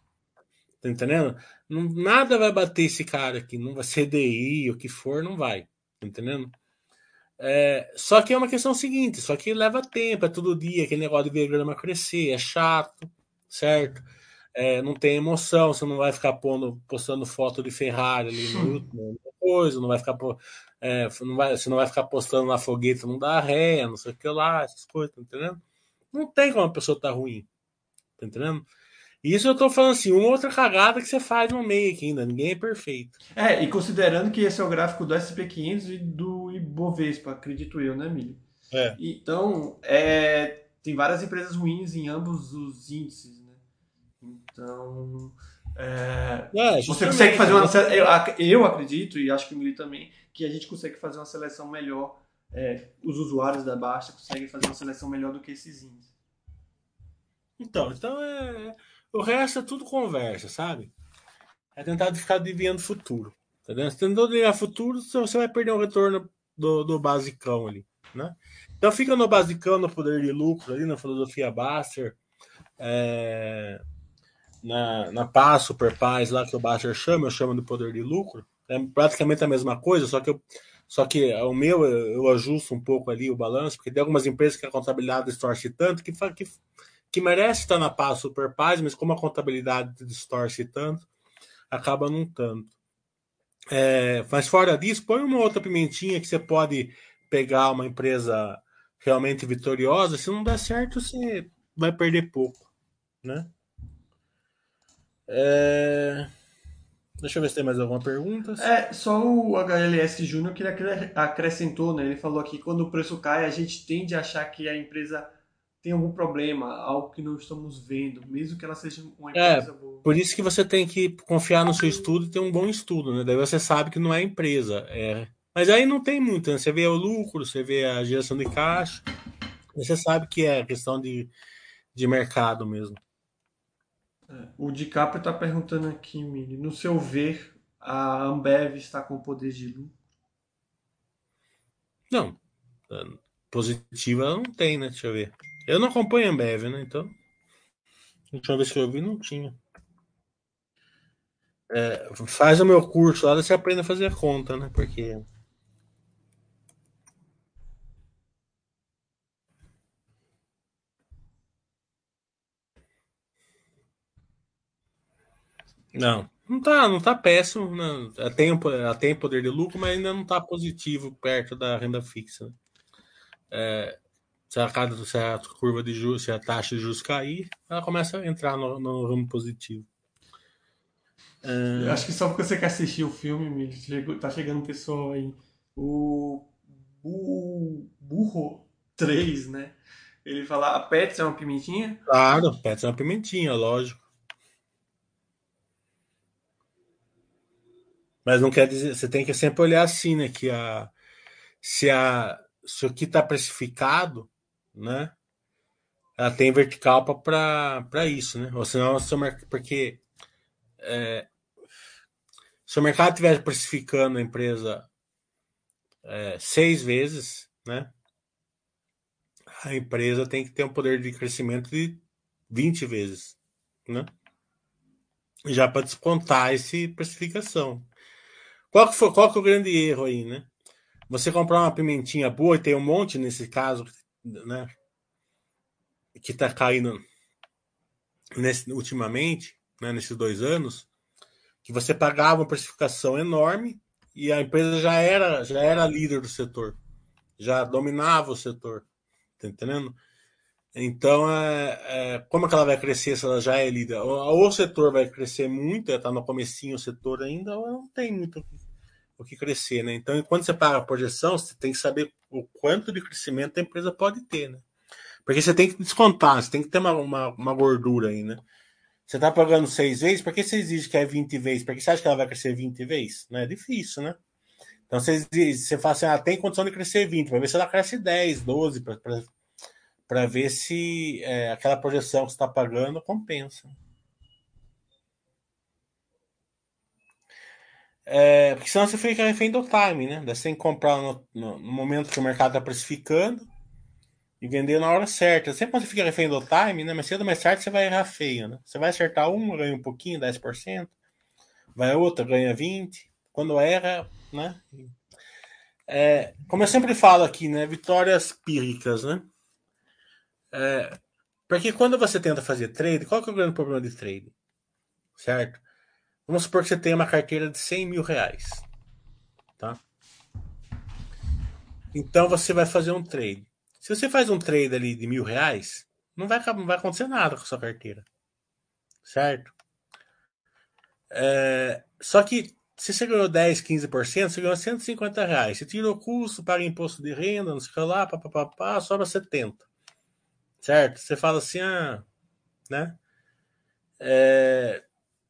Tá entendendo? Não, nada vai bater esse cara aqui. Não vai ser DI, o que for, não vai. Tá entendendo? É, só que é uma questão seguinte: só que leva tempo, é todo dia, aquele negócio de ver grama crescer, é chato, certo? É, não tem emoção, você não vai ficar pondo, postando foto de Ferrari ali no YouTube, coisa, não vai ficar é, não vai, você não vai ficar postando na fogueta, não dá ré, não sei o que lá, essas coisas, tá entendendo? Não tem como a pessoa tá ruim, tá entendendo? Isso eu tô falando assim, uma outra cagada que você faz no meio aqui ainda, ninguém é perfeito. É, e considerando que esse é o gráfico do SP500 e do Ibovespa, acredito eu, né, Milho? É. Então, é, tem várias empresas ruins em ambos os índices, né? Então, é, é, você consegue fazer uma. Eu, acredito, e acho que o Milho também, que a gente consegue fazer uma seleção melhor. É, os usuários da Baixa conseguem fazer uma seleção melhor do que esses índices. Então, então é o resto é tudo conversa, sabe? É tentar ficar adivinhando o futuro. Tá vendo? Se tentou adivinhar futuro, você vai perder o retorno do, do basicão ali, né? Então fica no basicão, no poder de lucro ali, na filosofia Baster, é, na, na paz, super paz lá que o Baster chama, eu chamo de poder de lucro. É praticamente a mesma coisa, só que eu, só que o meu eu ajusto um pouco ali o balanço, porque tem algumas empresas que a contabilidade distorce tanto que, que que merece estar na paz super paz, mas como a contabilidade distorce tanto, acaba não tanto. É, mas fora disso, põe uma outra pimentinha que você pode pegar uma empresa realmente vitoriosa. Se não der certo, você vai perder pouco. né? É... Deixa eu ver se tem mais alguma pergunta. É, só o HLS Júnior que ele acrescentou, né? Ele falou aqui, quando o preço cai, a gente tende a achar que a empresa tem algum problema, algo que não estamos vendo, mesmo que ela seja uma é, empresa é, boa. Por isso que você tem que confiar no seu estudo e ter um bom estudo, né? Daí você sabe que não é empresa. É... Mas aí não tem muito, né? Você vê o lucro, você vê a geração de caixa, você sabe que é questão de, de mercado mesmo. É, o DiCaprio está perguntando aqui, Mini, no seu ver, a Ambev está com poder de lucro? Não. Positiva ela não tem, né? Deixa eu ver. Eu não acompanho a Ambev, né? Então. A última vez que eu vi não tinha. É, faz o meu curso lá, você aprende a fazer a conta, né? Porque Não, não tá, não tá péssimo. Não. Ela, tem, ela tem poder de lucro, mas ainda não tá positivo perto da renda fixa. É, se, a, se a curva de juros, se a taxa de juros cair, ela começa a entrar no, no ramo positivo. É... Acho que só porque você quer assistir o filme, tá chegando um pessoal aí. O Burro 3, né? Ele fala, a Pets é uma pimentinha? Claro, Pets é uma pimentinha, lógico. Mas não quer dizer, você tem que sempre olhar assim, né? Que a, se, a, se o que está precificado, né? Ela tem vertical para isso, né? Ou senão, porque é, se o mercado estiver precificando a empresa é, seis vezes, né? A empresa tem que ter um poder de crescimento de 20 vezes, né? Já para descontar essa precificação. Qual que, foi, qual que é o grande erro aí, né? Você comprar uma pimentinha boa e tem um monte nesse caso, né? Que está caindo nesse, ultimamente, né, nesses dois anos, que você pagava uma precificação enorme e a empresa já era já era líder do setor, já dominava o setor, tá entendendo? Então, é, é, como é que ela vai crescer se ela já é líder? Ou, o setor vai crescer muito, está no comecinho o setor ainda, ou não tem muito o que crescer, né? Então, quando você paga a projeção, você tem que saber o quanto de crescimento a empresa pode ter, né? Porque você tem que descontar, você tem que ter uma, uma, uma gordura aí, né? Você está pagando seis vezes, por que você exige que é 20 vezes? Porque você acha que ela vai crescer 20 vezes? Não é difícil, né? Então você, você fala assim, ah, tem condição de crescer 20, para ver se ela cresce 10, 12, para ver se é, aquela projeção que você está pagando compensa. É, porque senão você fica refém do time, né? Você tem que comprar no, no, no momento que o mercado está precificando e vender na hora certa. Sempre quando você fica refém do time, né? Mas cedo ou mais tarde você vai errar feio, né? Você vai acertar uma, ganha um pouquinho, 10%. Vai outra, ganha 20%. Quando erra, né? É, como eu sempre falo aqui, né? Vitórias pírricas, né? É, porque quando você tenta fazer trade, qual que é o grande problema de trade? Certo? Vamos supor que você tem uma carteira de 100 mil reais. Tá? Então você vai fazer um trade. Se você faz um trade ali de mil reais, não vai, não vai acontecer nada com a sua carteira. Certo? É, só que se você ganhou 10, 15%, você ganhou 150 reais. Você tira o custo, paga imposto de renda, não sei o que lá, papapá, sobra 70. Certo? Você fala assim, ah, né? É,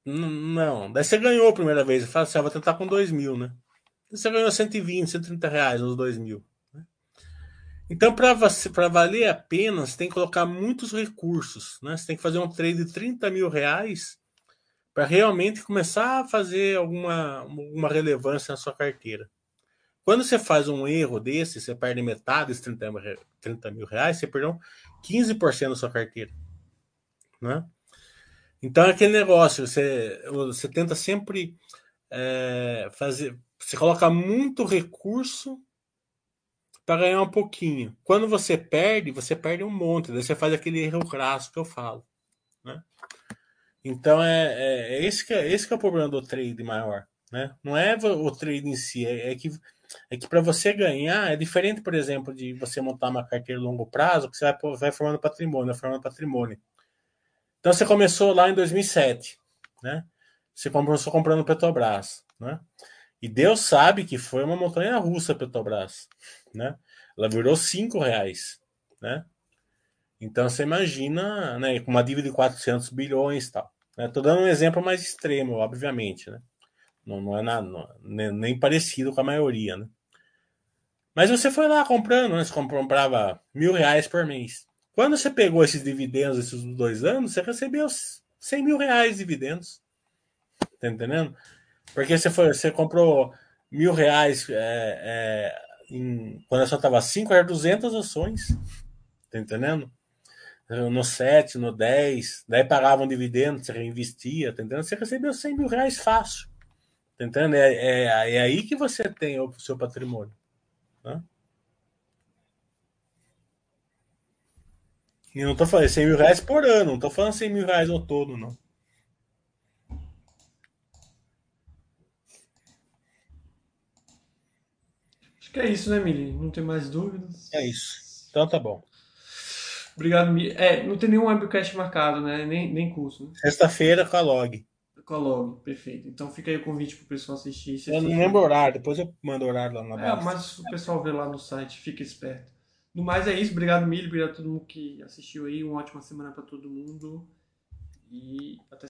não, daí você ganhou a primeira vez. Você fala assim, ah, vou tentar com 2 mil, né? Você ganhou 120, 130 reais nos 2 mil. Né? Então, para valer a pena, você tem que colocar muitos recursos. Né? Você tem que fazer um trade de 30 mil reais para realmente começar a fazer alguma uma relevância na sua carteira. Quando você faz um erro desse, você perde metade desses 30, 30 mil reais, você perdeu 15% da sua carteira. Né? Então é aquele negócio, você, você tenta sempre é, fazer. Você coloca muito recurso para ganhar um pouquinho. Quando você perde, você perde um monte. Daí você faz aquele erro crasso que eu falo. Né? Então é, é, é, esse, que é esse que é o problema do trade maior. Né? Não é o trade em si, é, é que, é que para você ganhar é diferente, por exemplo, de você montar uma carteira a longo prazo, que você vai, vai formando patrimônio, vai formando patrimônio. Então você começou lá em 2007, né? Você começou comprando Petrobras, né? E Deus sabe que foi uma montanha russa Petrobras, né? Ela virou cinco reais, né? Então você imagina, né, com uma dívida de 400 bilhões tal. Né? Tô dando um exemplo mais extremo, obviamente, né? Não, não é nada, não, nem, nem, parecido com a maioria, né? Mas você foi lá comprando, né? Você comprava mil reais por mês. Quando você pegou esses dividendos esses dois anos, você recebeu 100 mil reais de dividendos. Tá entendendo? Porque você, foi, você comprou mil reais é, é, em, quando a só estava 5, era 200 ações. Tá entendendo? No 7, no 10, daí pagavam dividendo, você reinvestia, tá entendendo? Você recebeu 100 mil reais fácil. Tá entendendo? É, é, é aí que você tem o seu patrimônio. Né? E não tô falando 100 mil reais por ano, não tô falando 100 mil reais ao todo, não. Acho que é isso, né, Mili? Não tem mais dúvidas. É isso. Então tá bom. Obrigado, Mili. É, não tem nenhum webcast marcado, né? Nem, nem curso. Né? Sexta-feira com a log. Com a log, perfeito. Então fica aí o convite pro pessoal assistir. Eu não lembro o horário, depois eu mando o horário lá na base. É, mas o pessoal vê lá no site, fica esperto. No mais é isso. Obrigado, Milho. Obrigado a todo mundo que assistiu aí. Uma ótima semana para todo mundo. E até